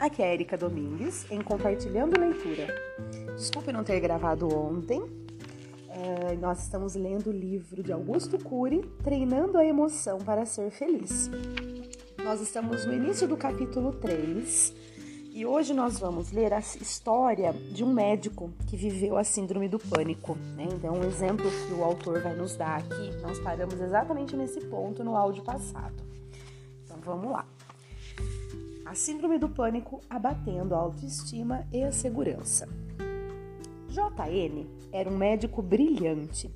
Aqui é Erika Domingues em Compartilhando Leitura. Desculpe não ter gravado ontem. É, nós estamos lendo o livro de Augusto Cury, Treinando a Emoção para Ser Feliz. Nós estamos no início do capítulo 3 e hoje nós vamos ler a história de um médico que viveu a síndrome do pânico. Né? Então, um exemplo que o autor vai nos dar aqui, nós paramos exatamente nesse ponto no áudio passado. Então, vamos lá. A síndrome do pânico abatendo a autoestima e a segurança. JN era um médico brilhante.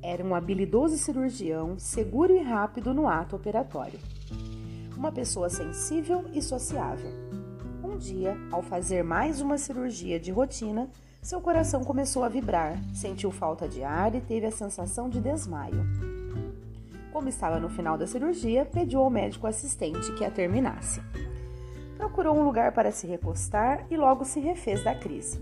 Era um habilidoso cirurgião, seguro e rápido no ato operatório. Uma pessoa sensível e sociável. Um dia, ao fazer mais uma cirurgia de rotina, seu coração começou a vibrar, sentiu falta de ar e teve a sensação de desmaio. Como estava no final da cirurgia, pediu ao médico assistente que a terminasse procurou um lugar para se recostar e logo se refez da crise.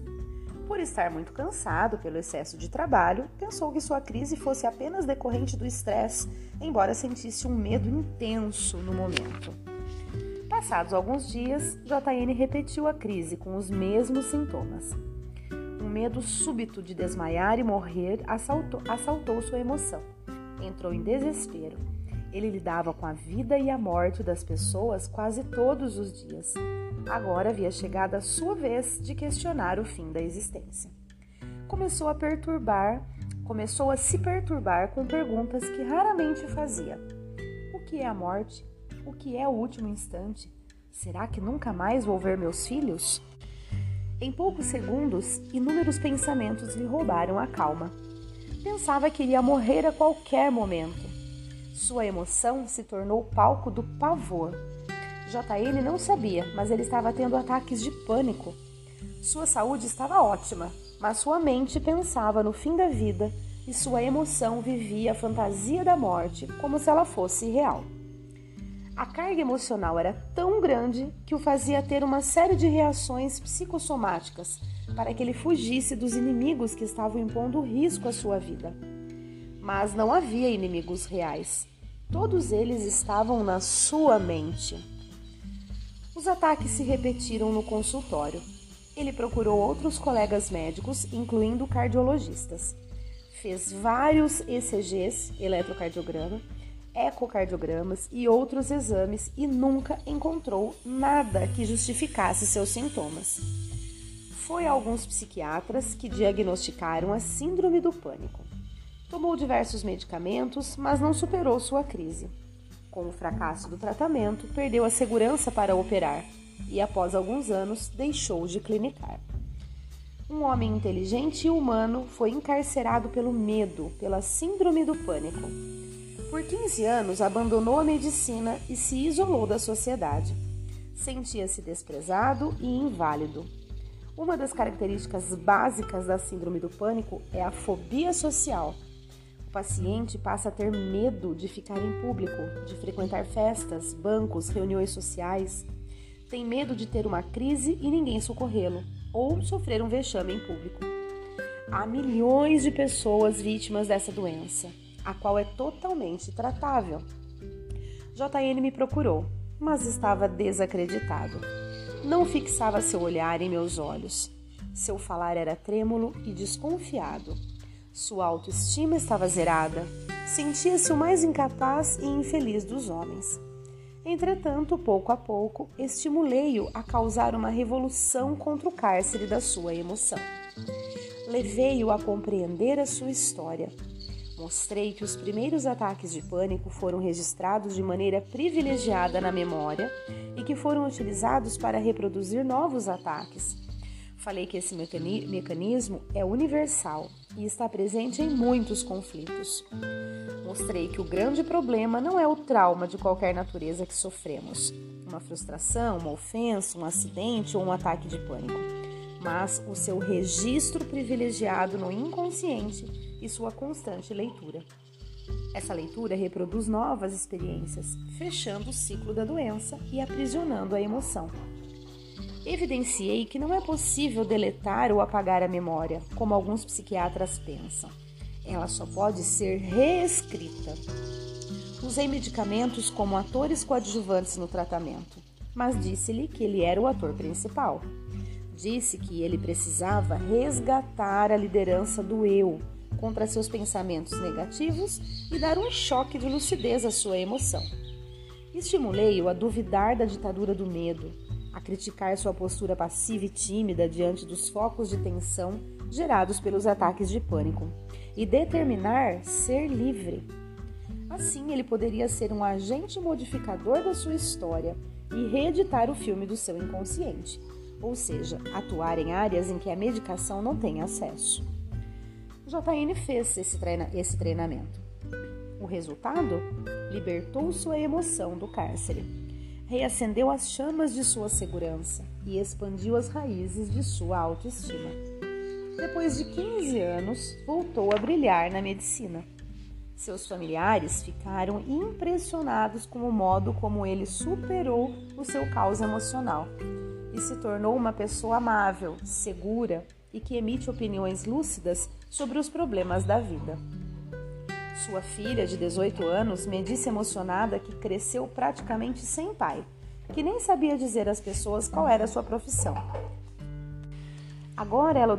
Por estar muito cansado pelo excesso de trabalho, pensou que sua crise fosse apenas decorrente do estresse, embora sentisse um medo intenso no momento. Passados alguns dias, JN repetiu a crise com os mesmos sintomas. Um medo súbito de desmaiar e morrer assaltou, assaltou sua emoção. Entrou em desespero ele lidava com a vida e a morte das pessoas quase todos os dias. Agora havia chegado a sua vez de questionar o fim da existência. Começou a perturbar, começou a se perturbar com perguntas que raramente fazia. O que é a morte? O que é o último instante? Será que nunca mais vou ver meus filhos? Em poucos segundos, inúmeros pensamentos lhe roubaram a calma. Pensava que iria morrer a qualquer momento sua emoção se tornou palco do pavor. JN não sabia, mas ele estava tendo ataques de pânico. Sua saúde estava ótima, mas sua mente pensava no fim da vida e sua emoção vivia a fantasia da morte como se ela fosse real. A carga emocional era tão grande que o fazia ter uma série de reações psicossomáticas para que ele fugisse dos inimigos que estavam impondo risco à sua vida. Mas não havia inimigos reais. Todos eles estavam na sua mente. Os ataques se repetiram no consultório. Ele procurou outros colegas médicos, incluindo cardiologistas. Fez vários ECGs, eletrocardiograma, ecocardiogramas e outros exames e nunca encontrou nada que justificasse seus sintomas. Foi alguns psiquiatras que diagnosticaram a síndrome do pânico. Tomou diversos medicamentos, mas não superou sua crise. Com o fracasso do tratamento, perdeu a segurança para operar e, após alguns anos, deixou de clinicar. Um homem inteligente e humano foi encarcerado pelo medo, pela síndrome do pânico. Por 15 anos, abandonou a medicina e se isolou da sociedade. Sentia-se desprezado e inválido. Uma das características básicas da síndrome do pânico é a fobia social o paciente passa a ter medo de ficar em público, de frequentar festas, bancos, reuniões sociais. Tem medo de ter uma crise e ninguém socorrê-lo, ou sofrer um vexame em público. Há milhões de pessoas vítimas dessa doença, a qual é totalmente tratável. JN me procurou, mas estava desacreditado. Não fixava seu olhar em meus olhos. Seu falar era trêmulo e desconfiado. Sua autoestima estava zerada. Sentia-se o mais incapaz e infeliz dos homens. Entretanto, pouco a pouco, estimulei-o a causar uma revolução contra o cárcere da sua emoção. Levei-o a compreender a sua história. Mostrei que os primeiros ataques de pânico foram registrados de maneira privilegiada na memória e que foram utilizados para reproduzir novos ataques Falei que esse mecanismo é universal e está presente em muitos conflitos. Mostrei que o grande problema não é o trauma de qualquer natureza que sofremos, uma frustração, uma ofensa, um acidente ou um ataque de pânico, mas o seu registro privilegiado no inconsciente e sua constante leitura. Essa leitura reproduz novas experiências, fechando o ciclo da doença e aprisionando a emoção. Evidenciei que não é possível deletar ou apagar a memória, como alguns psiquiatras pensam. Ela só pode ser reescrita. Usei medicamentos como atores coadjuvantes no tratamento. mas disse-lhe que ele era o ator principal. Disse que ele precisava resgatar a liderança do eu contra seus pensamentos negativos e dar um choque de lucidez à sua emoção. Estimulei-o a duvidar da ditadura do medo, a criticar sua postura passiva e tímida diante dos focos de tensão gerados pelos ataques de pânico e determinar ser livre. Assim, ele poderia ser um agente modificador da sua história e reeditar o filme do seu inconsciente, ou seja, atuar em áreas em que a medicação não tem acesso. JN fez esse, treina esse treinamento. O resultado? Libertou sua emoção do cárcere, reacendeu as chamas de sua segurança e expandiu as raízes de sua autoestima. Depois de 15 anos, voltou a brilhar na medicina. Seus familiares ficaram impressionados com o modo como ele superou o seu caos emocional e se tornou uma pessoa amável, segura e que emite opiniões lúcidas sobre os problemas da vida. Sua filha, de 18 anos, me disse emocionada que cresceu praticamente sem pai, que nem sabia dizer às pessoas qual era sua profissão. Agora ela,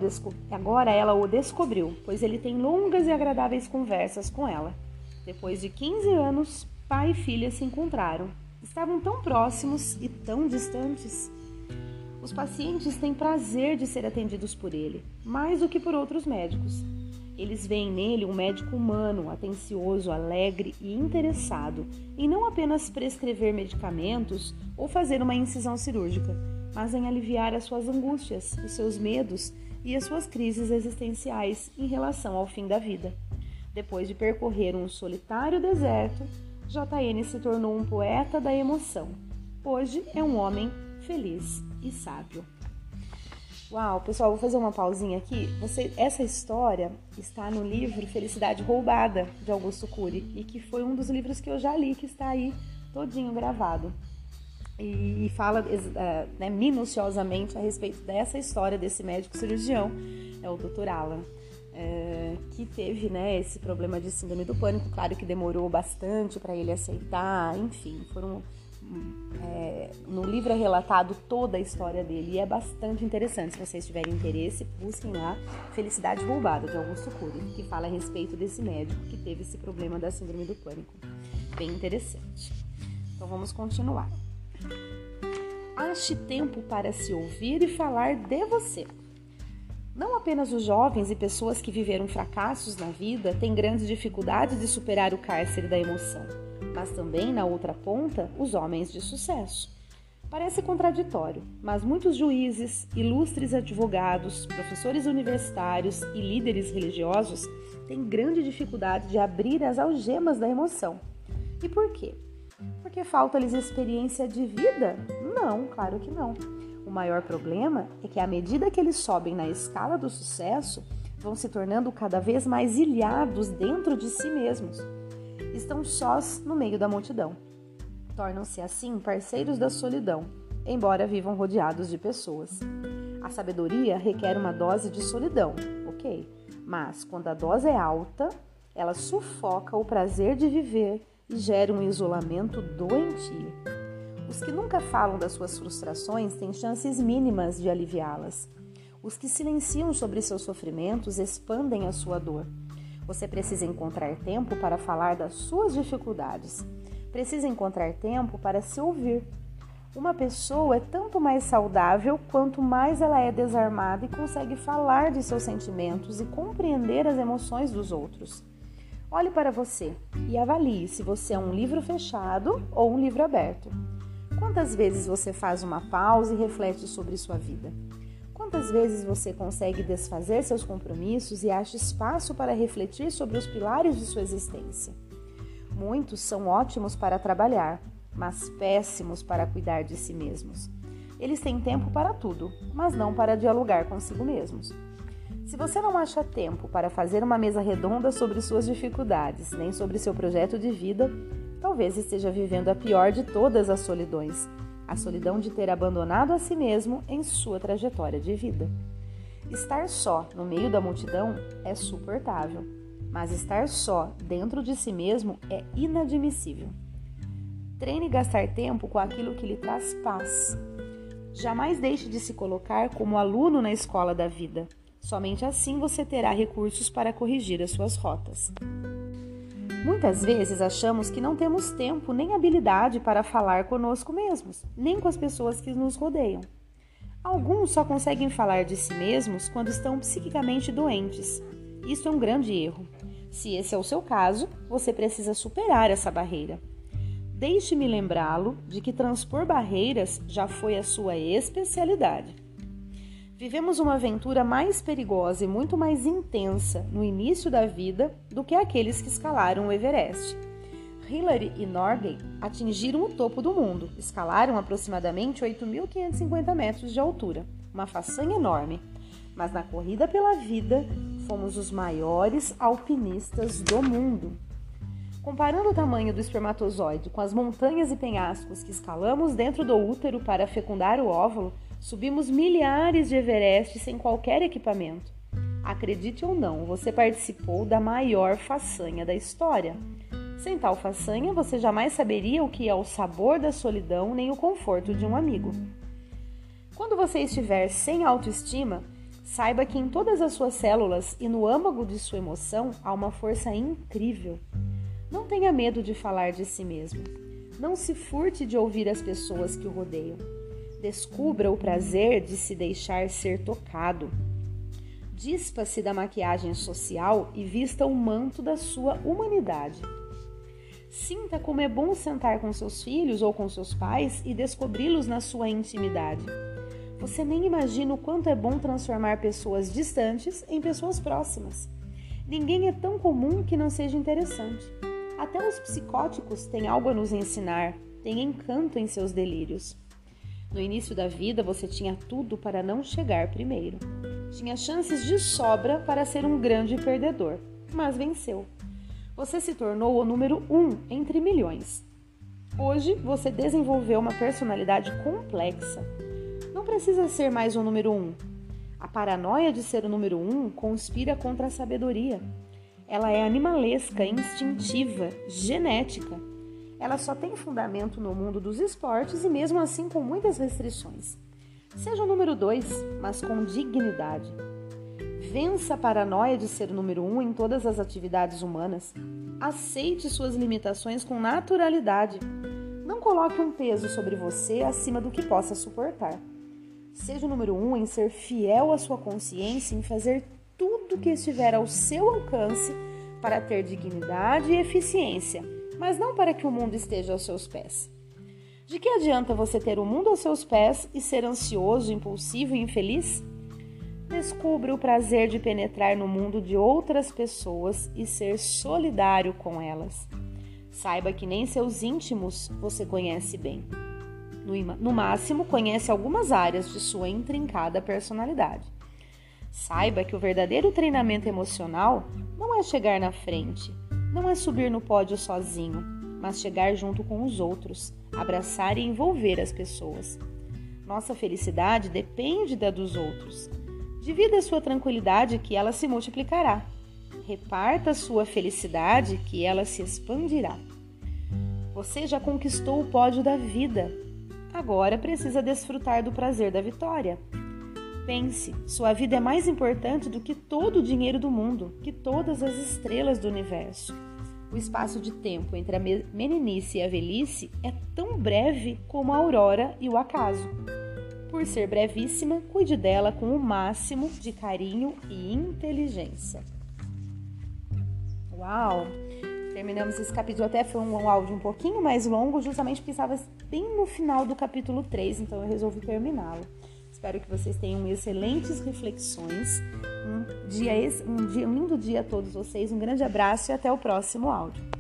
Agora ela o descobriu, pois ele tem longas e agradáveis conversas com ela. Depois de 15 anos, pai e filha se encontraram. Estavam tão próximos e tão distantes os pacientes têm prazer de ser atendidos por ele, mais do que por outros médicos. Eles veem nele um médico humano, atencioso, alegre e interessado em não apenas prescrever medicamentos ou fazer uma incisão cirúrgica, mas em aliviar as suas angústias, os seus medos e as suas crises existenciais em relação ao fim da vida. Depois de percorrer um solitário deserto, JN se tornou um poeta da emoção. Hoje é um homem feliz e sábio. Uau, pessoal, vou fazer uma pausinha aqui. Você, essa história está no livro Felicidade Roubada de Augusto Cury e que foi um dos livros que eu já li que está aí todinho gravado e, e fala uh, né, minuciosamente a respeito dessa história desse médico cirurgião, é o Dr. Alan. É, que teve né, esse problema de síndrome do pânico, claro que demorou bastante para ele aceitar, enfim, foram é, no livro é relatado toda a história dele e é bastante interessante. Se vocês tiverem interesse, busquem lá Felicidade Roubada, de Augusto Cury, que fala a respeito desse médico que teve esse problema da síndrome do pânico. Bem interessante. Então vamos continuar. Ache tempo para se ouvir e falar de você. Não apenas os jovens e pessoas que viveram fracassos na vida têm grandes dificuldades de superar o cárcere da emoção mas também, na outra ponta, os homens de sucesso. Parece contraditório, mas muitos juízes, ilustres advogados, professores universitários e líderes religiosos têm grande dificuldade de abrir as algemas da emoção. E por quê? Porque falta-lhes experiência de vida? Não, claro que não. O maior problema é que, à medida que eles sobem na escala do sucesso, vão se tornando cada vez mais ilhados dentro de si mesmos estão sós no meio da multidão. Tornam-se assim parceiros da solidão, embora vivam rodeados de pessoas. A sabedoria requer uma dose de solidão, ok? Mas quando a dose é alta, ela sufoca o prazer de viver e gera um isolamento doentio. Os que nunca falam das suas frustrações têm chances mínimas de aliviá-las. Os que silenciam sobre seus sofrimentos expandem a sua dor. Você precisa encontrar tempo para falar das suas dificuldades. Precisa encontrar tempo para se ouvir. Uma pessoa é tanto mais saudável quanto mais ela é desarmada e consegue falar de seus sentimentos e compreender as emoções dos outros. Olhe para você e avalie se você é um livro fechado ou um livro aberto. Quantas vezes você faz uma pausa e reflete sobre sua vida? Quantas vezes você consegue desfazer seus compromissos e acha espaço para refletir sobre os pilares de sua existência? Muitos são ótimos para trabalhar, mas péssimos para cuidar de si mesmos. Eles têm tempo para tudo, mas não para dialogar consigo mesmos. Se você não acha tempo para fazer uma mesa redonda sobre suas dificuldades, nem sobre seu projeto de vida, talvez esteja vivendo a pior de todas as solidões a solidão de ter abandonado a si mesmo em sua trajetória de vida. Estar só no meio da multidão é suportável, mas estar só dentro de si mesmo é inadmissível. Treine gastar tempo com aquilo que lhe traz paz. Jamais deixe de se colocar como aluno na escola da vida. Somente assim você terá recursos para corrigir as suas rotas. Muitas vezes achamos que não temos tempo nem habilidade para falar conosco mesmos, nem com as pessoas que nos rodeiam. Alguns só conseguem falar de si mesmos quando estão psiquicamente doentes. Isso é um grande erro. Se esse é o seu caso, você precisa superar essa barreira. Deixe-me lembrá-lo de que transpor barreiras já foi a sua especialidade. Vivemos uma aventura mais perigosa e muito mais intensa no início da vida do que aqueles que escalaram o Everest. Hillary e Norgay atingiram o topo do mundo, escalaram aproximadamente 8.550 metros de altura, uma façanha enorme. Mas na corrida pela vida, fomos os maiores alpinistas do mundo. Comparando o tamanho do espermatozoide com as montanhas e penhascos que escalamos dentro do útero para fecundar o óvulo, Subimos milhares de Everest sem qualquer equipamento. Acredite ou não, você participou da maior façanha da história. Sem tal façanha, você jamais saberia o que é o sabor da solidão nem o conforto de um amigo. Quando você estiver sem autoestima, saiba que em todas as suas células e no âmago de sua emoção há uma força incrível. Não tenha medo de falar de si mesmo. Não se furte de ouvir as pessoas que o rodeiam. Descubra o prazer de se deixar ser tocado. Dispa-se da maquiagem social e vista o manto da sua humanidade. Sinta como é bom sentar com seus filhos ou com seus pais e descobri-los na sua intimidade. Você nem imagina o quanto é bom transformar pessoas distantes em pessoas próximas. Ninguém é tão comum que não seja interessante. Até os psicóticos têm algo a nos ensinar, têm encanto em seus delírios. No início da vida, você tinha tudo para não chegar primeiro. Tinha chances de sobra para ser um grande perdedor, mas venceu. Você se tornou o número um entre milhões. Hoje, você desenvolveu uma personalidade complexa. Não precisa ser mais o número um. A paranoia de ser o número um conspira contra a sabedoria. Ela é animalesca, instintiva, genética ela só tem fundamento no mundo dos esportes e mesmo assim com muitas restrições. Seja o número dois, mas com dignidade. Vença a paranoia de ser o número um em todas as atividades humanas. Aceite suas limitações com naturalidade. Não coloque um peso sobre você acima do que possa suportar. Seja o número um em ser fiel à sua consciência, em fazer tudo que estiver ao seu alcance para ter dignidade e eficiência mas não para que o mundo esteja aos seus pés. De que adianta você ter o mundo aos seus pés e ser ansioso, impulsivo e infeliz? Descubra o prazer de penetrar no mundo de outras pessoas e ser solidário com elas. Saiba que nem seus íntimos você conhece bem. No, máximo, conhece algumas áreas de sua intrincada personalidade. Saiba que o verdadeiro treinamento emocional não é chegar na frente, não é subir no pódio sozinho, mas chegar junto com os outros, abraçar e envolver as pessoas. Nossa felicidade depende da dos outros. Divida a sua tranquilidade, que ela se multiplicará. Reparta a sua felicidade, que ela se expandirá. Você já conquistou o pódio da vida. Agora precisa desfrutar do prazer da vitória. Pense, sua vida é mais importante do que todo o dinheiro do mundo, que todas as estrelas do universo. O espaço de tempo entre a meninice e a velhice é tão breve como a aurora e o acaso. Por ser brevíssima, cuide dela com o máximo de carinho e inteligência. Uau! Terminamos esse capítulo, até foi um áudio um pouquinho mais longo, justamente porque estava bem no final do capítulo 3, então eu resolvi terminá-lo. Espero que vocês tenham excelentes reflexões. Um, dia, um, dia, um lindo dia a todos vocês. Um grande abraço e até o próximo áudio.